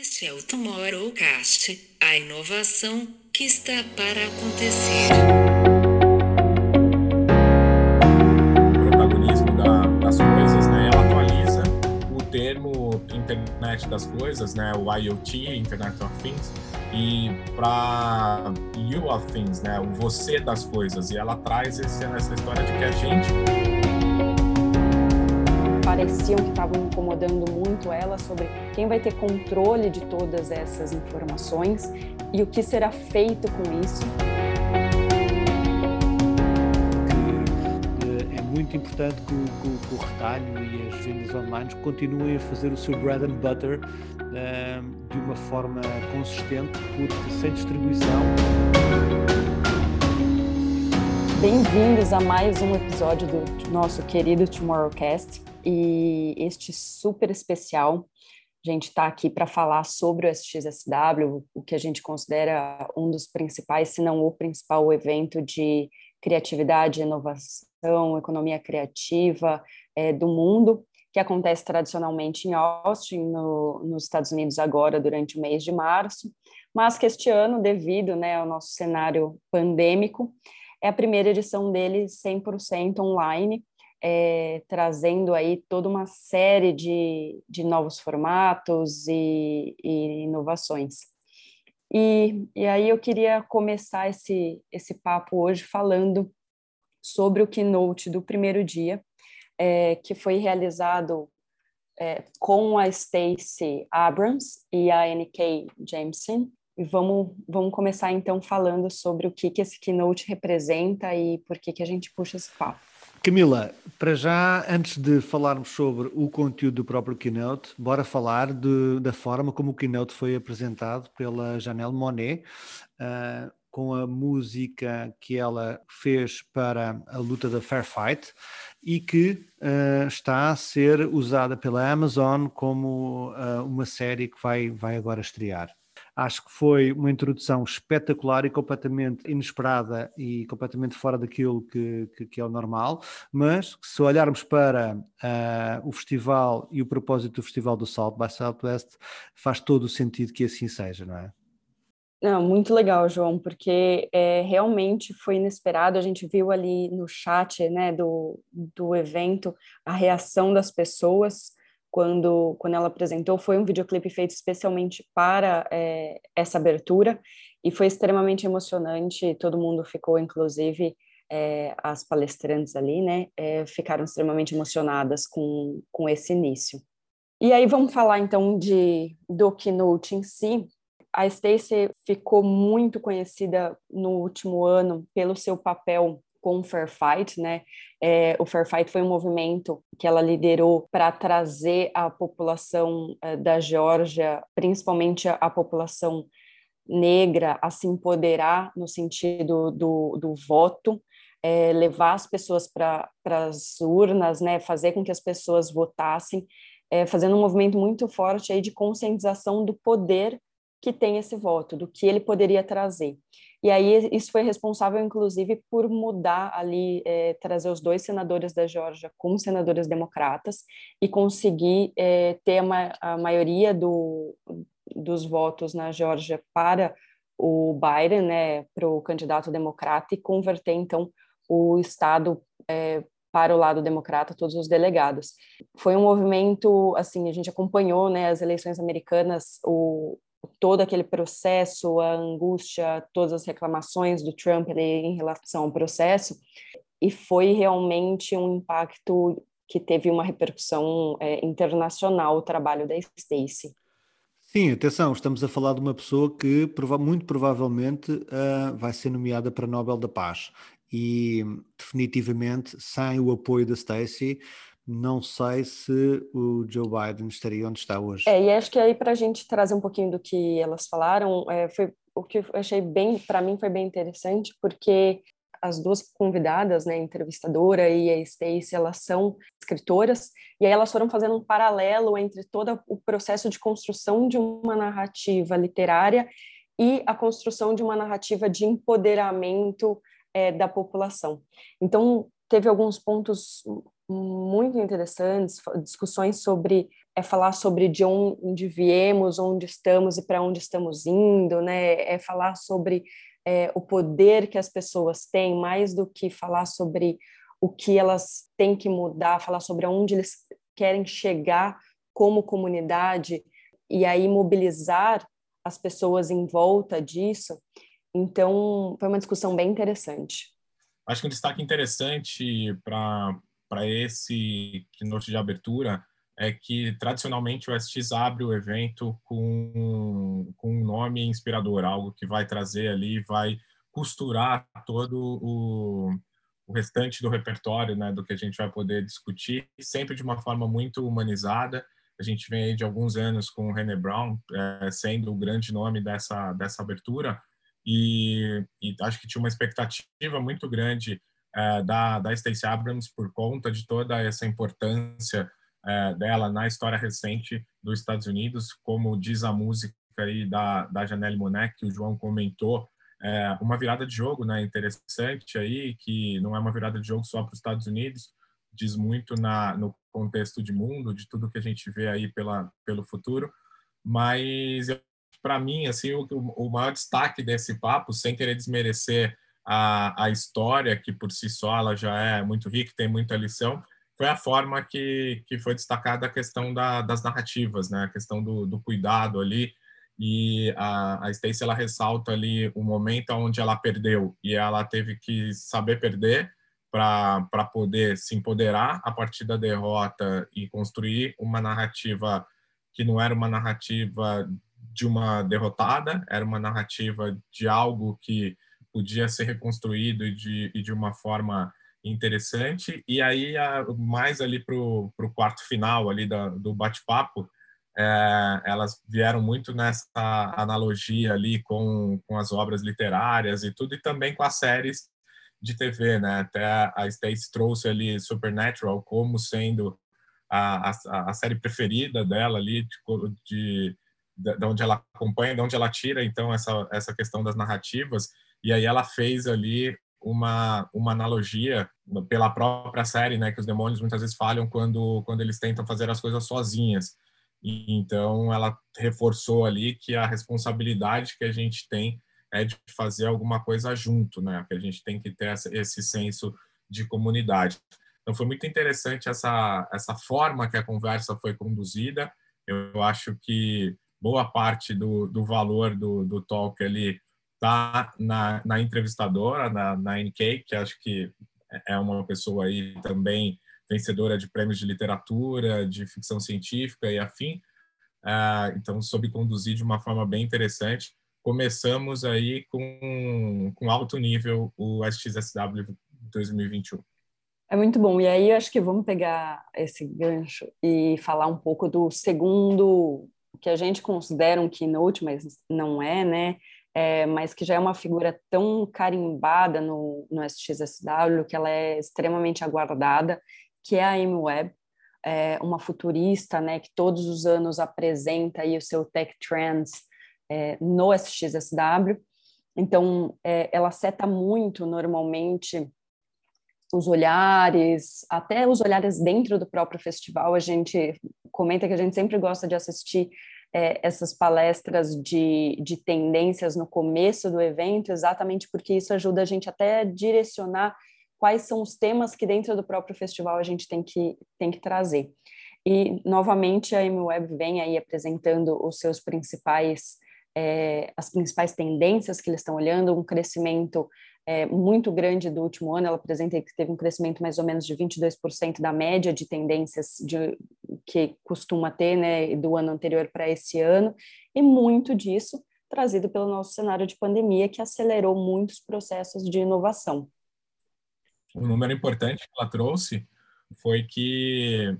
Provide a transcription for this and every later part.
Este é o Tomorrowcast, a inovação que está para acontecer. O protagonismo da, das coisas, né? Ela atualiza o termo internet das coisas, né? O IoT, Internet of Things, e para You of Things, né? O você das coisas. E ela traz esse, essa história de que a gente pareciam que estavam incomodando muito ela sobre quem vai ter controle de todas essas informações e o que será feito com isso. Que é muito importante que o, que o, retalho e as vendas online continuem a fazer o seu bread and butter uh, de uma forma consistente, porque sem distribuição. Bem-vindos a mais um episódio do nosso querido Tomorrowcast e este super especial. A gente está aqui para falar sobre o SXSW, o que a gente considera um dos principais, se não o principal evento de criatividade, inovação, economia criativa é, do mundo, que acontece tradicionalmente em Austin, no, nos Estados Unidos, agora durante o mês de março, mas que este ano, devido né, ao nosso cenário pandêmico, é a primeira edição dele 100% online, é, trazendo aí toda uma série de, de novos formatos e, e inovações. E, e, aí eu queria começar esse, esse papo hoje falando sobre o keynote do primeiro dia, é, que foi realizado é, com a Stacey Abrams e a N.K. Jameson. E vamos, vamos começar então falando sobre o que, que esse keynote representa e por que, que a gente puxa esse papo. Camila, para já, antes de falarmos sobre o conteúdo do próprio Keynote, bora falar de, da forma como o Keynote foi apresentado pela Janelle Monet, uh, com a música que ela fez para a luta da Fair Fight e que uh, está a ser usada pela Amazon como uh, uma série que vai, vai agora estrear. Acho que foi uma introdução espetacular e completamente inesperada e completamente fora daquilo que, que, que é o normal, mas se olharmos para uh, o festival e o propósito do festival do South by Southwest, faz todo o sentido que assim seja, não é? Não, muito legal, João, porque é, realmente foi inesperado. A gente viu ali no chat né, do, do evento a reação das pessoas quando, quando ela apresentou, foi um videoclipe feito especialmente para é, essa abertura e foi extremamente emocionante. Todo mundo ficou, inclusive é, as palestrantes ali, né, é, ficaram extremamente emocionadas com, com esse início. E aí vamos falar então de do keynote em si. A Stacey ficou muito conhecida no último ano pelo seu papel com o Fair Fight, né? É, o Fair Fight foi um movimento que ela liderou para trazer a população é, da Geórgia, principalmente a, a, população negra, a se empoderar no sentido do, do voto, é, levar as pessoas para as urnas, né? Fazer com que as pessoas votassem, é, fazendo um movimento muito forte aí de conscientização do poder que tem esse voto, do que ele poderia trazer. E aí isso foi responsável, inclusive, por mudar ali, é, trazer os dois senadores da Geórgia como senadores democratas e conseguir é, ter a, ma a maioria do, dos votos na Geórgia para o Biden, né, para o candidato democrata e converter então o estado é, para o lado democrata, todos os delegados. Foi um movimento, assim, a gente acompanhou, né, as eleições americanas, o, todo aquele processo, a angústia, todas as reclamações do Trump ali, em relação ao processo, e foi realmente um impacto que teve uma repercussão é, internacional o trabalho da Stacey. Sim, atenção, estamos a falar de uma pessoa que muito provavelmente uh, vai ser nomeada para Nobel da Paz e definitivamente sem o apoio da Stacey não sei se o Joe Biden estaria onde está hoje. É, e acho que aí para a gente trazer um pouquinho do que elas falaram, é, foi o que eu achei bem, para mim foi bem interessante, porque as duas convidadas, né, a entrevistadora e a Stacey, elas são escritoras, e aí elas foram fazendo um paralelo entre todo o processo de construção de uma narrativa literária e a construção de uma narrativa de empoderamento é, da população. Então, teve alguns pontos muito interessantes, discussões sobre é falar sobre de onde viemos, onde estamos e para onde estamos indo, né? É falar sobre é, o poder que as pessoas têm, mais do que falar sobre o que elas têm que mudar, falar sobre onde eles querem chegar como comunidade e aí mobilizar as pessoas em volta disso. Então, foi uma discussão bem interessante. Acho que um destaque interessante para esse keynote de abertura é que, tradicionalmente, o SX abre o evento com, com um nome inspirador, algo que vai trazer ali, vai costurar todo o, o restante do repertório né, do que a gente vai poder discutir, sempre de uma forma muito humanizada. A gente vem aí de alguns anos com o René Brown é, sendo o grande nome dessa, dessa abertura, e, e acho que tinha uma expectativa muito grande é, da, da Stacey Abrams por conta de toda essa importância é, dela na história recente dos Estados Unidos, como diz a música aí da, da Janelle Monet, que o João comentou, é uma virada de jogo né, interessante aí, que não é uma virada de jogo só para os Estados Unidos, diz muito na, no contexto de mundo, de tudo que a gente vê aí pela, pelo futuro, mas para mim, assim, o, o maior destaque desse papo, sem querer desmerecer a, a história, que por si só ela já é muito rica, tem muita lição, foi a forma que, que foi destacada a questão da, das narrativas, né? a questão do, do cuidado ali, e a, a Stacey ela ressalta ali o momento onde ela perdeu e ela teve que saber perder para poder se empoderar a partir da derrota e construir uma narrativa que não era uma narrativa de uma derrotada, era uma narrativa de algo que podia ser reconstruído e de, e de uma forma interessante. E aí, mais ali para o quarto final ali da, do bate-papo, é, elas vieram muito nessa analogia ali com, com as obras literárias e tudo, e também com as séries de TV, né? Até a Stacey trouxe ali Supernatural como sendo a, a, a série preferida dela ali, de, de de onde ela acompanha, de onde ela tira então essa essa questão das narrativas e aí ela fez ali uma uma analogia pela própria série, né, que os demônios muitas vezes falham quando quando eles tentam fazer as coisas sozinhas. E, então ela reforçou ali que a responsabilidade que a gente tem é de fazer alguma coisa junto, né? Que a gente tem que ter esse senso de comunidade. Então foi muito interessante essa essa forma que a conversa foi conduzida. Eu acho que boa parte do, do valor do, do talk ali está na, na entrevistadora, na, na NK, que acho que é uma pessoa aí também vencedora de prêmios de literatura, de ficção científica e afim. Uh, então, soube conduzir de uma forma bem interessante. Começamos aí com, com alto nível o SXSW 2021. É muito bom. E aí, eu acho que vamos pegar esse gancho e falar um pouco do segundo que a gente considera um keynote, mas não é, né? É, mas que já é uma figura tão carimbada no, no SXSW que ela é extremamente aguardada, que é a Amy Webb, é uma futurista, né, que todos os anos apresenta aí o seu Tech Trends é, no SXSW. Então, é, ela seta muito normalmente os olhares, até os olhares dentro do próprio festival. A gente comenta que a gente sempre gosta de assistir é, essas palestras de, de tendências no começo do evento, exatamente porque isso ajuda a gente até a direcionar quais são os temas que dentro do próprio festival a gente tem que, tem que trazer. E, novamente, a MWeb vem aí apresentando os seus principais, é, as principais tendências que eles estão olhando, um crescimento é, muito grande do último ano, ela apresenta que teve um crescimento mais ou menos de 22% da média de tendências de, que costuma ter né, do ano anterior para esse ano, e muito disso trazido pelo nosso cenário de pandemia, que acelerou muitos processos de inovação. Um número importante que ela trouxe foi que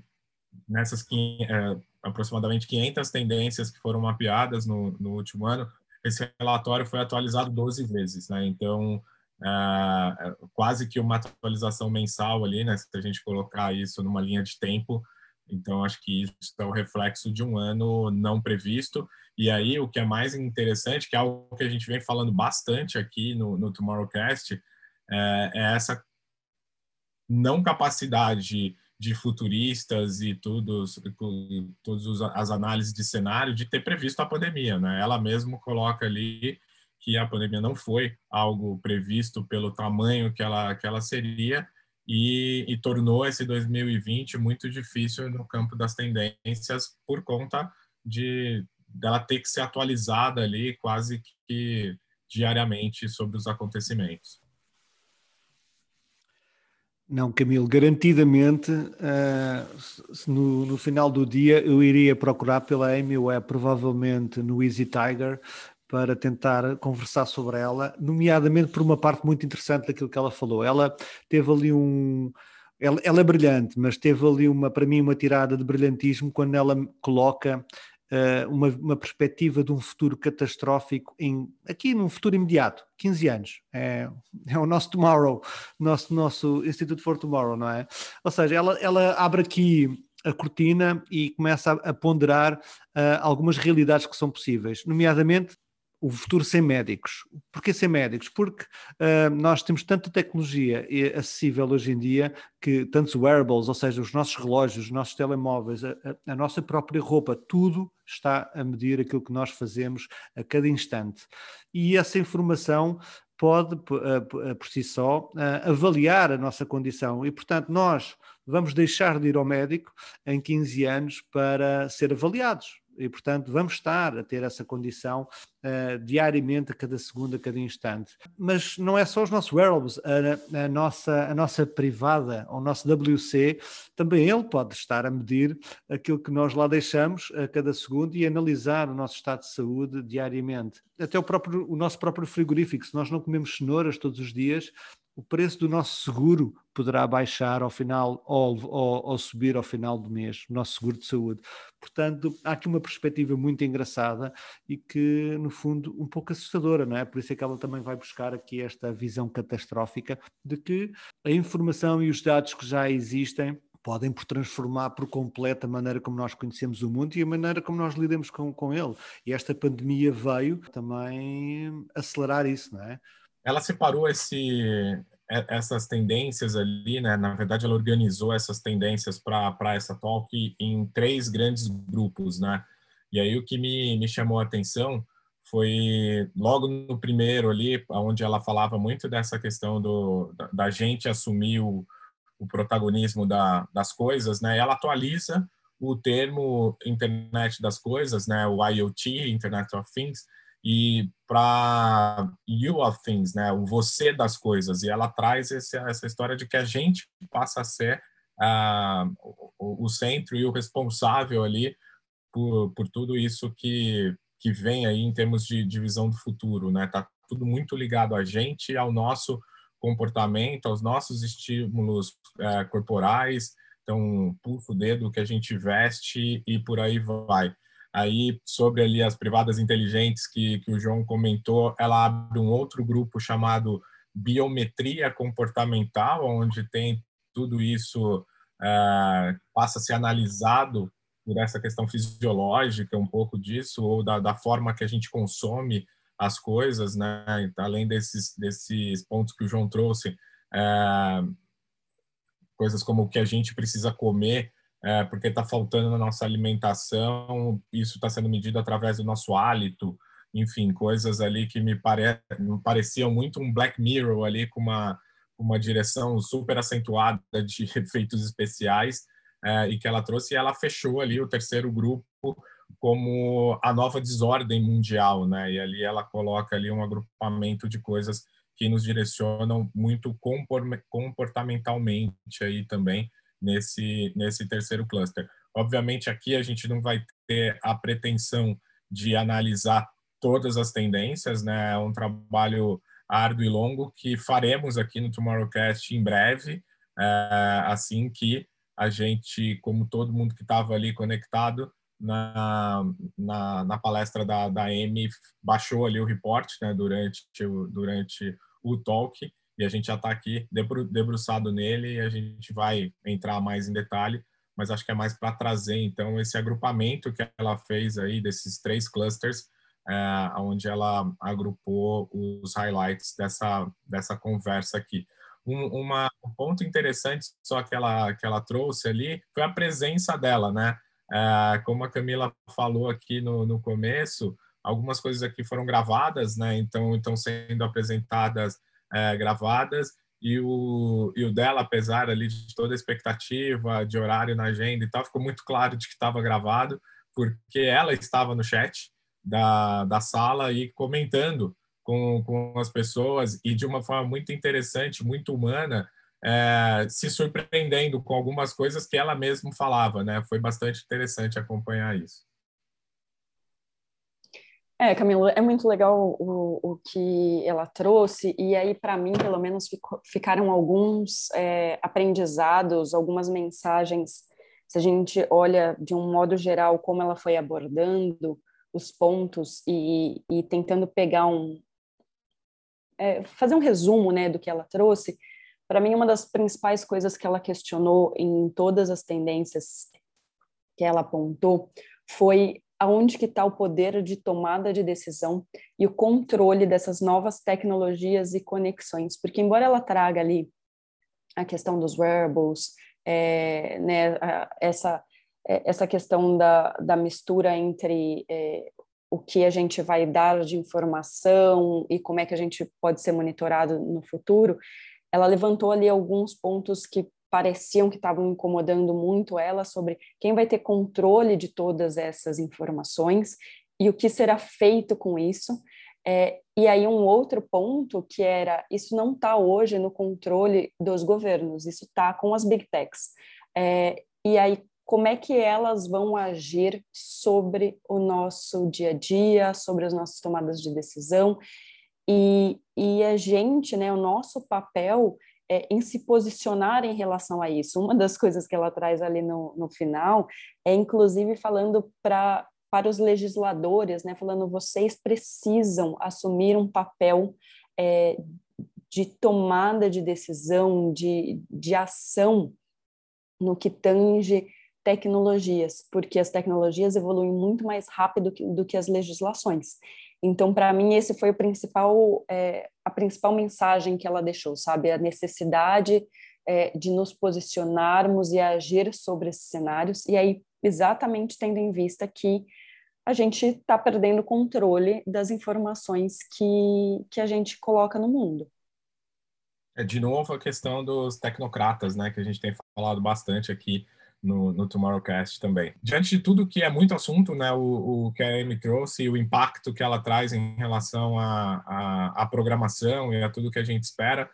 nessas é, aproximadamente 500 tendências que foram mapeadas no, no último ano, esse relatório foi atualizado 12 vezes, né? Então, é, quase que uma atualização mensal ali, né? Se a gente colocar isso numa linha de tempo, então acho que isso é o reflexo de um ano não previsto. E aí o que é mais interessante, que é algo que a gente vem falando bastante aqui no, no Tomorrowcast, é, é essa não capacidade de futuristas e tudo, todas as análises de cenário de ter previsto a pandemia, né? Ela mesmo coloca ali que a pandemia não foi algo previsto pelo tamanho que ela, que ela seria e, e tornou esse 2020 muito difícil no campo das tendências por conta de dela ter que ser atualizada ali quase que diariamente sobre os acontecimentos. Não, Camilo, garantidamente, uh, no, no, final do dia eu iria procurar pela Amy Web, provavelmente no Easy Tiger, para tentar conversar sobre ela, nomeadamente por uma parte muito interessante daquilo que ela falou. Ela teve ali um. Ela, ela é brilhante, mas teve ali uma, para mim, uma tirada de brilhantismo quando ela coloca uh, uma, uma, perspectiva de um futuro catastrófico em, aqui num futuro imediato, 15 anos. É, é o nosso tomorrow, nosso, nosso Institute for Tomorrow, não é? Ou seja, ela, ela abre aqui a cortina e começa a, a ponderar uh, algumas realidades que são possíveis, nomeadamente o futuro sem médicos. Porquê sem médicos? Porque uh, nós temos tanta tecnologia acessível hoje em dia que tantos wearables, ou seja, os nossos relógios, os nossos telemóveis, a, a, nossa própria roupa, tudo está a medir aquilo que nós fazemos a cada instante. E essa informação pode, uh, por si só, avaliar a nossa condição. E, portanto, nós vamos deixar de ir ao médico em 15 anos para ser avaliados e, portanto, vamos estar a ter essa condição uh, diariamente, a cada segundo, a cada instante. Mas não é só os nossos wearables, a, a, nossa, a nossa privada, o nosso WC, também ele pode estar a medir aquilo que nós lá deixamos a cada segundo e analisar o nosso estado de saúde diariamente. Até o, próprio, o nosso próprio frigorífico, se nós não comemos cenouras todos os dias, o preço do nosso seguro poderá baixar ao final ou, ou, ou, subir ao final do mês, o nosso seguro de saúde. Portanto, há aqui uma perspectiva muito engraçada e que, no fundo, um pouco assustadora, não é? Por isso é que ela também vai buscar aqui esta visão catastrófica de que a informação e os dados que já existem podem por transformar por completo a maneira como nós conhecemos o mundo e a maneira como nós lidamos com, com ele. E esta pandemia veio também acelerar isso, não é? Ela separou esse, essas tendências ali, né? Na verdade, ela organizou essas tendências para essa talk em três grandes grupos, né? E aí o que me, me chamou a atenção foi logo no primeiro ali, onde ela falava muito dessa questão do, da, da gente assumir o, o protagonismo da, das coisas, né? Ela atualiza o termo internet das coisas, né? O IoT, Internet of Things, e para you of things, né, o você das coisas. E ela traz esse, essa história de que a gente passa a ser uh, o, o, centro e o responsável ali por, por tudo isso que, que vem aí em termos de, de visão do futuro, né? Tá tudo muito ligado a gente, ao nosso comportamento, aos nossos estímulos uh, corporais, então pulso, dedo que a gente veste e por aí vai. Aí, sobre ali as privadas inteligentes que, que o João comentou, ela abre um outro grupo chamado Biometria Comportamental, onde tem tudo isso, uh, passa a ser analisado por essa questão fisiológica, um pouco disso, ou da, da forma que a gente consome as coisas, né? Além desses, desses pontos que o João trouxe, uh, coisas como o que a gente precisa comer é, porque está faltando na nossa alimentação, isso está sendo medido através do nosso hálito, enfim, coisas ali que me, pare... me pareciam muito um Black Mirror ali com uma, uma direção super acentuada de efeitos especiais é, e que ela trouxe e ela fechou ali o terceiro grupo como a nova desordem mundial, né? E ali ela coloca ali um agrupamento de coisas que nos direcionam muito comportamentalmente aí também nesse, nesse terceiro cluster. Obviamente, aqui a gente não vai ter a pretensão de analisar todas as tendências, né? É um trabalho árduo e longo que faremos aqui no Tomorrowcast em breve, é, assim que a gente, como todo mundo que estava ali conectado na, na, na, palestra da, da Amy, baixou ali o report né, durante, durante o talk e a gente já está aqui debru debruçado nele e a gente vai entrar mais em detalhe, mas acho que é mais para trazer então esse agrupamento que ela fez aí desses três clusters, é, onde ela agrupou os highlights dessa dessa conversa aqui. um, uma, um ponto interessante só que ela, que ela trouxe ali foi a presença dela, né? É, como a Camila falou aqui no, no começo, algumas coisas aqui foram gravadas, né? Então estão sendo apresentadas é, gravadas e o, e o dela, apesar ali de toda a expectativa de horário na agenda e tal, ficou muito claro de que estava gravado, porque ela estava no chat da, da sala e comentando com, com as pessoas e de uma forma muito interessante, muito humana, é, se surpreendendo com algumas coisas que ela mesma falava, né? Foi bastante interessante acompanhar isso. É, Camila, é muito legal o, o que ela trouxe, e aí, para mim, pelo menos, ficaram alguns é, aprendizados, algumas mensagens. Se a gente olha de um modo geral como ela foi abordando os pontos e, e tentando pegar um. É, fazer um resumo né, do que ela trouxe, para mim, uma das principais coisas que ela questionou em todas as tendências que ela apontou foi aonde que está o poder de tomada de decisão e o controle dessas novas tecnologias e conexões, porque embora ela traga ali a questão dos wearables, é, né, essa é, essa questão da, da mistura entre é, o que a gente vai dar de informação e como é que a gente pode ser monitorado no futuro, ela levantou ali alguns pontos que pareciam que estavam incomodando muito ela sobre quem vai ter controle de todas essas informações e o que será feito com isso. É, e aí um outro ponto que era isso não está hoje no controle dos governos, isso está com as big techs. É, e aí como é que elas vão agir sobre o nosso dia a dia, sobre as nossas tomadas de decisão e, e a gente, né, o nosso papel é, em se posicionar em relação a isso. Uma das coisas que ela traz ali no, no final é, inclusive, falando para para os legisladores, né, falando vocês precisam assumir um papel é, de tomada de decisão, de, de ação no que tange tecnologias, porque as tecnologias evoluem muito mais rápido que, do que as legislações. Então, para mim, esse foi o principal, é, a principal mensagem que ela deixou, sabe? A necessidade é, de nos posicionarmos e agir sobre esses cenários, e aí, exatamente tendo em vista que a gente está perdendo o controle das informações que, que a gente coloca no mundo. É, de novo, a questão dos tecnocratas, né, que a gente tem falado bastante aqui no, no Tomorrowcast também. Diante de tudo que é muito assunto, né, o, o que a Amy trouxe e o impacto que ela traz em relação à, programação e a tudo que a gente espera,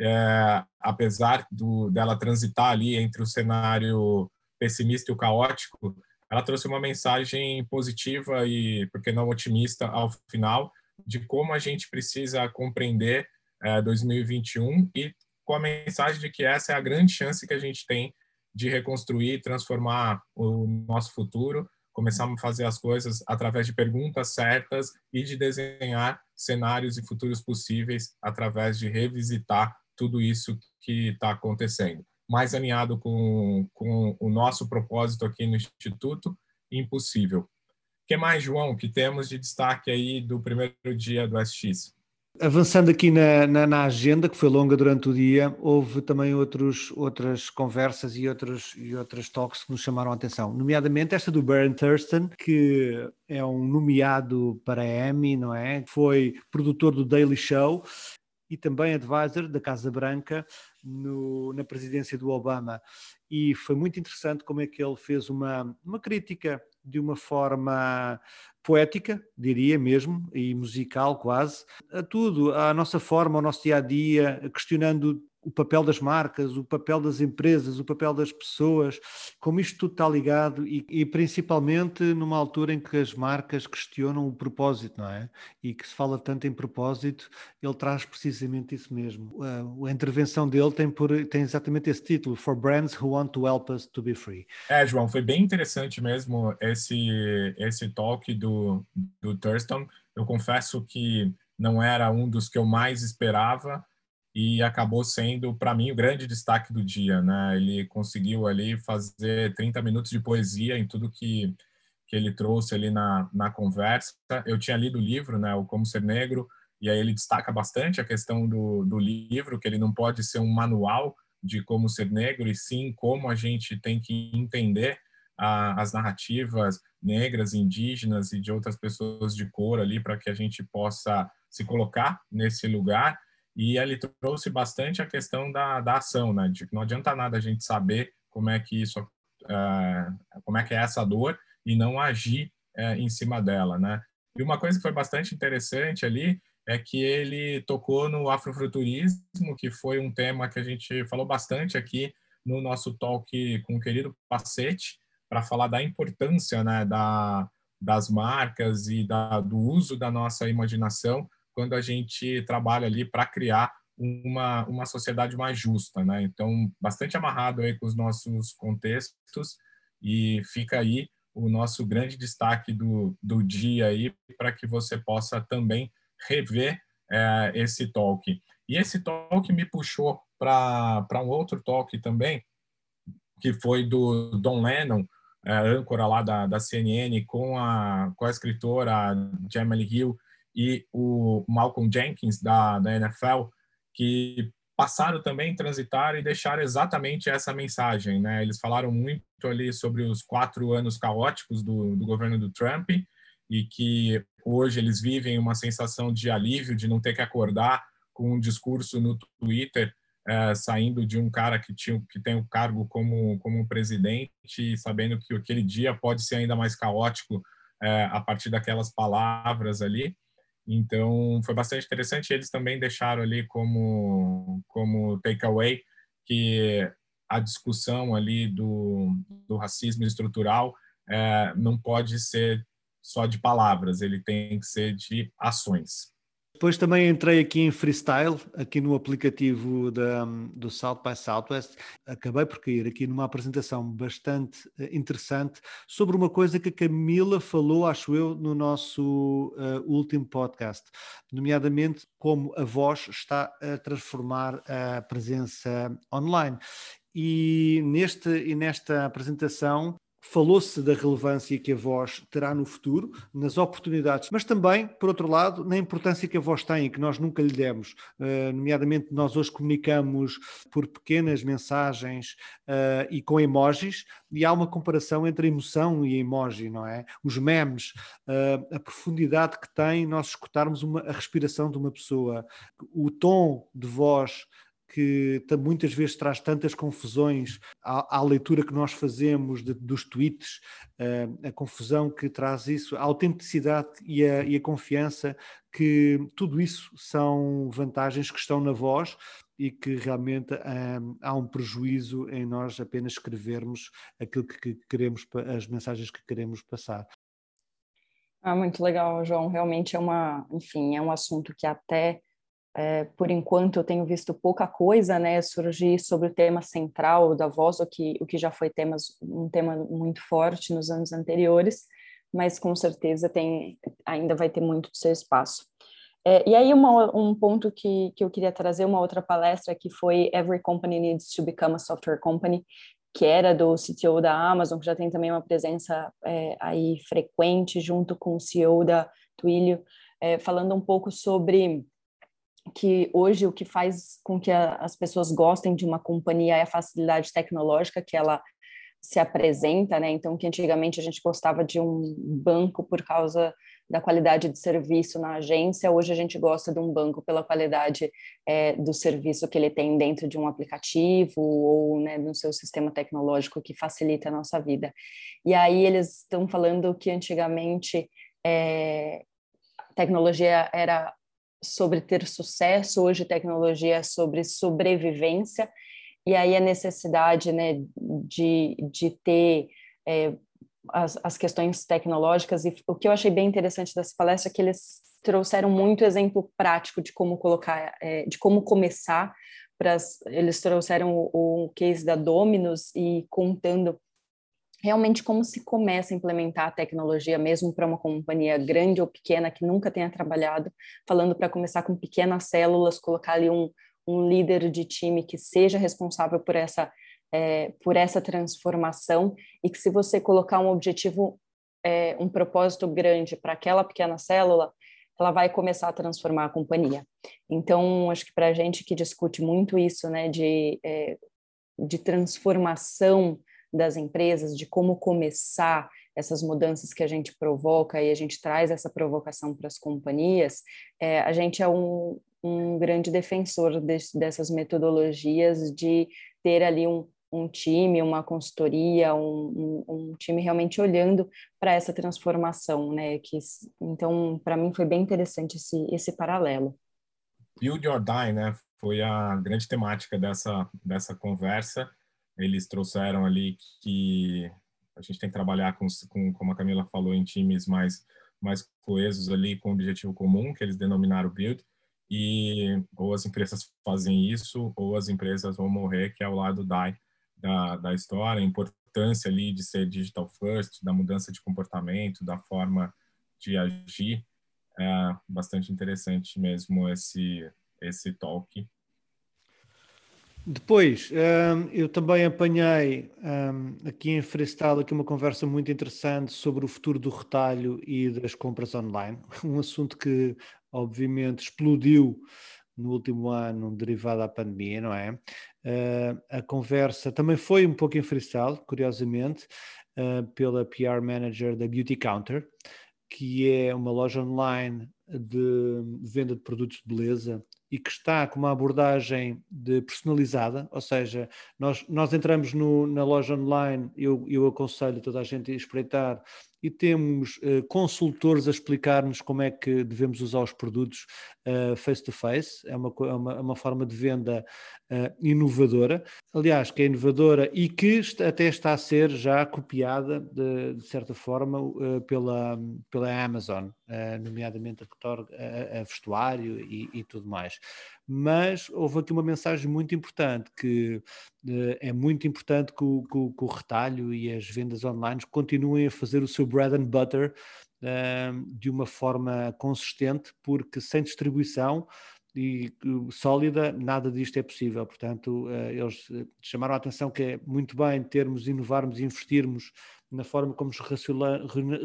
é, apesar do, dela transitar ali entre o cenário pessimista e o caótico, ela trouxe uma mensagem positiva e, por que não otimista, ao final, de como a gente precisa compreender é, 2021 e com a mensagem de que essa é a grande chance que a gente tem de reconstruir, transformar o nosso futuro, começarmos a fazer as coisas através de perguntas certas e de desenhar cenários e futuros possíveis através de revisitar tudo isso que está acontecendo. Mais alinhado com, com o nosso propósito aqui no Instituto, impossível. O que mais, João, que temos de destaque aí do primeiro dia do SX? Avançando aqui na, na, na, agenda, que foi longa durante o dia, houve também outros, outras conversas e outros, e outras talks que nos chamaram a atenção, nomeadamente esta do Baron Thurston, que é um nomeado para Emmy, não é? Foi produtor do Daily Show e também advisor da Casa Branca no, na presidência do Obama. E foi muito interessante como é que ele fez uma, uma crítica de uma forma poética, diria mesmo, e musical quase, a tudo, à nossa forma, ao nosso dia a dia, questionando o papel das marcas, o papel das empresas, o papel das pessoas, como isto tudo está ligado e, e, principalmente numa altura em que as marcas questionam o propósito, não é? E que se fala tanto em propósito, ele traz precisamente isso mesmo. A, a intervenção dele tem, por, tem exatamente esse título, For Brands Who Want to Help Us to Be Free. É, João, foi bem interessante mesmo esse, esse talk do, do Thurston. Eu confesso que não era um dos que eu mais esperava, e acabou sendo, para mim, o grande destaque do dia. Né? Ele conseguiu ali fazer 30 minutos de poesia em tudo que, que ele trouxe ali na, na conversa. Eu tinha lido o livro, né, o Como Ser Negro, e aí ele destaca bastante a questão do, do livro, que ele não pode ser um manual de como ser negro, e sim como a gente tem que entender a, as narrativas negras, indígenas e de outras pessoas de cor ali, para que a gente possa se colocar nesse lugar. E ele trouxe bastante a questão da, da ação, né? De que não adianta nada a gente saber como é que isso, uh, como é que é essa dor e não agir uh, em cima dela, né? E uma coisa que foi bastante interessante ali é que ele tocou no afrofuturismo, que foi um tema que a gente falou bastante aqui no nosso talk com o querido Pacete, para falar da importância né, da, das marcas e da, do uso da nossa imaginação quando a gente trabalha ali para criar uma, uma sociedade mais justa. Né? Então, bastante amarrado aí com os nossos contextos e fica aí o nosso grande destaque do, do dia aí para que você possa também rever é, esse talk. E esse talk me puxou para um outro talk também, que foi do Don Lennon, é, âncora lá da, da CNN, com a, com a escritora Jamie Hill e o Malcolm Jenkins, da, da NFL, que passaram também, transitaram e deixaram exatamente essa mensagem. Né? Eles falaram muito ali sobre os quatro anos caóticos do, do governo do Trump e que hoje eles vivem uma sensação de alívio, de não ter que acordar com um discurso no Twitter é, saindo de um cara que, tinha, que tem o um cargo como, como presidente sabendo que aquele dia pode ser ainda mais caótico é, a partir daquelas palavras ali. Então, foi bastante interessante. Eles também deixaram ali como, como takeaway que a discussão ali do, do racismo estrutural é, não pode ser só de palavras, ele tem que ser de ações. Depois também entrei aqui em freestyle, aqui no aplicativo da, do South by Southwest. Acabei por cair aqui numa apresentação bastante eh, interessante sobre uma coisa que a Camila falou, acho eu, no nosso uh, último podcast, nomeadamente como a voz está a transformar a presença online. E, neste, e nesta apresentação Falou-se da relevância que a voz terá no futuro, nas oportunidades, mas também, por outro lado, na importância que a voz tem e que nós nunca lhe demos. Uh, nomeadamente, nós hoje comunicamos por pequenas mensagens uh, e com emojis, e há uma comparação entre emoção e emoji, não é? Os memes, uh, a profundidade que tem nós escutarmos uma, a respiração de uma pessoa, o tom de voz que muitas vezes traz tantas confusões à, à leitura que nós fazemos de, dos tweets, uh, a confusão que traz isso, a autenticidade e a, e a confiança, que tudo isso são vantagens que estão na voz e que realmente um, há um prejuízo em nós apenas escrevermos aquilo que queremos, as mensagens que queremos passar. Ah, muito legal, João. Realmente é uma, enfim, é um assunto que até é, por enquanto eu tenho visto pouca coisa né, surgir sobre o tema central da voz, o que, o que já foi temas, um tema muito forte nos anos anteriores, mas com certeza tem, ainda vai ter muito do seu espaço. É, e aí uma, um ponto que, que eu queria trazer, uma outra palestra que foi Every Company Needs to Become a Software Company, que era do CTO da Amazon, que já tem também uma presença é, aí frequente junto com o CEO da Twilio, falando um pouco sobre que hoje o que faz com que a, as pessoas gostem de uma companhia é a facilidade tecnológica que ela se apresenta, né? Então, que antigamente a gente gostava de um banco por causa da qualidade de serviço na agência, hoje a gente gosta de um banco pela qualidade é, do serviço que ele tem dentro de um aplicativo ou né, no seu sistema tecnológico que facilita a nossa vida. E aí eles estão falando que antigamente é, tecnologia era sobre ter sucesso, hoje tecnologia é sobre sobrevivência, e aí a necessidade né, de, de ter é, as, as questões tecnológicas, e o que eu achei bem interessante dessa palestra é que eles trouxeram muito exemplo prático de como colocar, é, de como começar, pras, eles trouxeram o, o case da Dominus e contando realmente como se começa a implementar a tecnologia, mesmo para uma companhia grande ou pequena que nunca tenha trabalhado, falando para começar com pequenas células, colocar ali um, um líder de time que seja responsável por essa, é, por essa transformação e que se você colocar um objetivo, é, um propósito grande para aquela pequena célula, ela vai começar a transformar a companhia. Então, acho que para a gente que discute muito isso, né, de, é, de transformação das empresas, de como começar essas mudanças que a gente provoca e a gente traz essa provocação para as companhias, é, a gente é um, um grande defensor de, dessas metodologias de ter ali um, um time, uma consultoria, um, um, um time realmente olhando para essa transformação, né? Que, então, para mim foi bem interessante esse, esse paralelo. Build or Die, né? Foi a grande temática dessa, dessa conversa. Eles trouxeram ali que a gente tem que trabalhar com, com como a Camila falou, em times mais, mais coesos ali, com objetivo comum, que eles denominaram Build. E ou as empresas fazem isso, ou as empresas vão morrer, que é o lado Die da, da história, a importância ali de ser digital first, da mudança de comportamento, da forma de agir. É bastante interessante mesmo esse, esse talk. Depois, hum, eu também apanhei hum, aqui em Freestyle aqui uma conversa muito interessante sobre o futuro do retalho e das compras online, um assunto que obviamente explodiu no último ano derivado da pandemia, não é? Uh, a conversa também foi um pouco em freestyle, curiosamente, uh, pela PR Manager da Beauty Counter, que é uma loja online de venda de produtos de beleza e que está com uma abordagem de personalizada, ou seja, nós, nós entramos no, na loja online, eu, eu aconselho toda a gente a espreitar e temos uh, consultores a explicar-nos como é que devemos usar os produtos uh, face to face. É uma, é uma, é uma forma de venda uh, inovadora, aliás, que é inovadora e que até está a ser já copiada, de, de certa forma, pela, pela Amazon, nomeadamente a, a, a vestuário e, e tudo mais mas houve aqui uma mensagem muito importante, que uh, é muito importante que o, que, que o, retalho e as vendas online continuem a fazer o seu bread and butter uh, de uma forma consistente, porque sem distribuição e sólida, nada disto é possível. Portanto, uh, eles chamaram a atenção que é muito bem termos, inovarmos e investirmos na forma como nos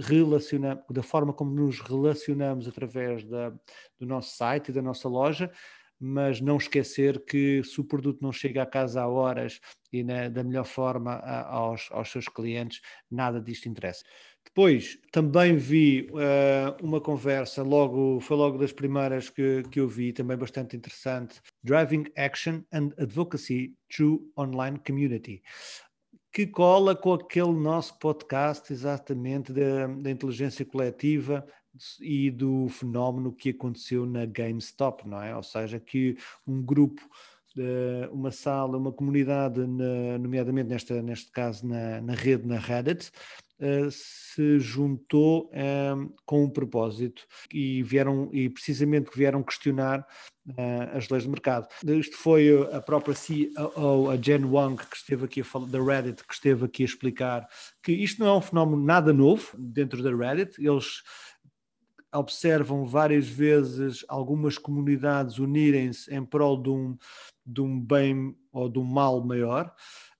relacionamos, da forma como nos relacionamos através da, do nosso site e da nossa loja, mas não esquecer que se o produto não chega a casa a horas e na, da melhor forma a, aos, aos seus clientes, nada disto interessa. Depois também vi uh, uma conversa, logo foi logo das primeiras que, que eu vi, também bastante interessante, Driving Action and Advocacy Through Online Community, que cola com aquele nosso podcast exatamente da inteligência coletiva e do fenómeno que aconteceu na GameStop, não é? Ou seja, que um grupo, uma sala, uma comunidade, nomeadamente nesta, neste caso na, na rede, na Reddit, Uh, se juntou uh, com um propósito e vieram e precisamente vieram questionar as leis de mercado. Isto foi a própria CEO, a Jen Wang, que esteve aqui a falar da Reddit, que esteve aqui a explicar que isto não é um fenómeno nada novo dentro da Reddit. Eles observam várias vezes algumas comunidades unirem-se em prol de um, de um bem ou de um mal maior,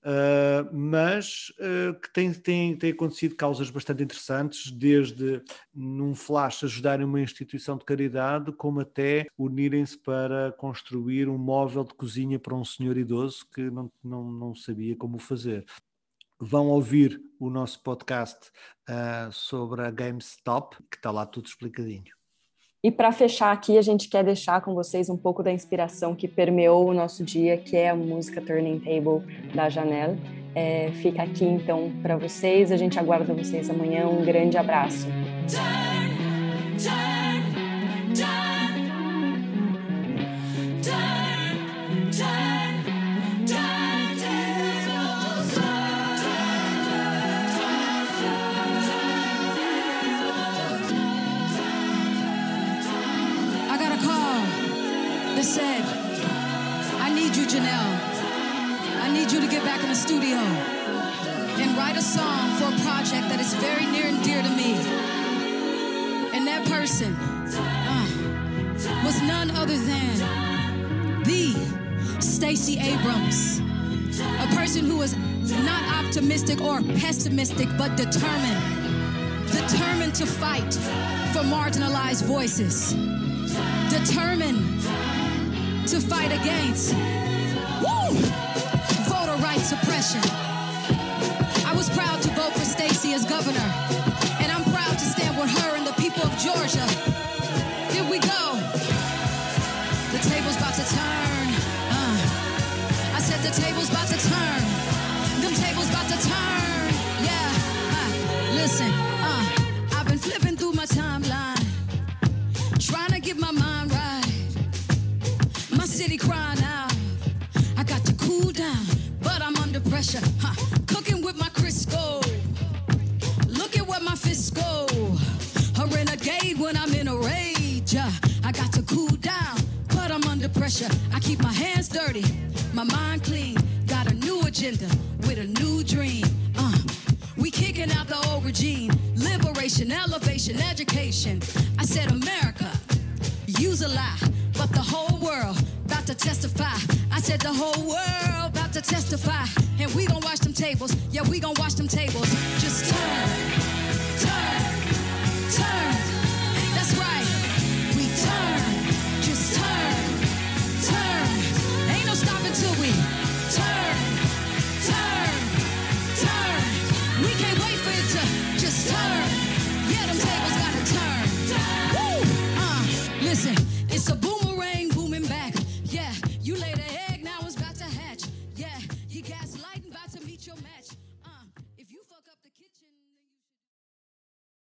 uh, mas uh, que tem, tem, tem acontecido causas bastante interessantes, desde num flash ajudarem uma instituição de caridade, como até unirem-se para construir um móvel de cozinha para um senhor idoso que não, não, não sabia como fazer vão ouvir o nosso podcast uh, sobre a GameStop, que está lá tudo explicadinho. E para fechar aqui, a gente quer deixar com vocês um pouco da inspiração que permeou o nosso dia, que é a música Turning Table da Janelle. É, fica aqui então para vocês, a gente aguarda vocês amanhã. Um grande abraço. Very near and dear to me. And that person uh, was none other than the Stacey Abrams, a person who was not optimistic or pessimistic, but determined. Determined to fight for marginalized voices, determined to fight against woo, voter rights suppression. Governor, and I'm proud to stand with her and the people of Georgia. When I'm in a rage. Uh, I got to cool down, but I'm under pressure. I keep my hands dirty, my mind clean. Got a new agenda with a new dream. Uh, we kicking out the old regime. Liberation, elevation, education. I said, America, use a lie, but the whole world about to testify. I said the whole world about to testify, and we gon' watch them tables. Yeah, we gon' watch them tables. Just turn. till we turn, turn, turn. We can't wait for it to just turn. Yeah, them tables gotta turn. Woo! Uh, listen, it's a boom.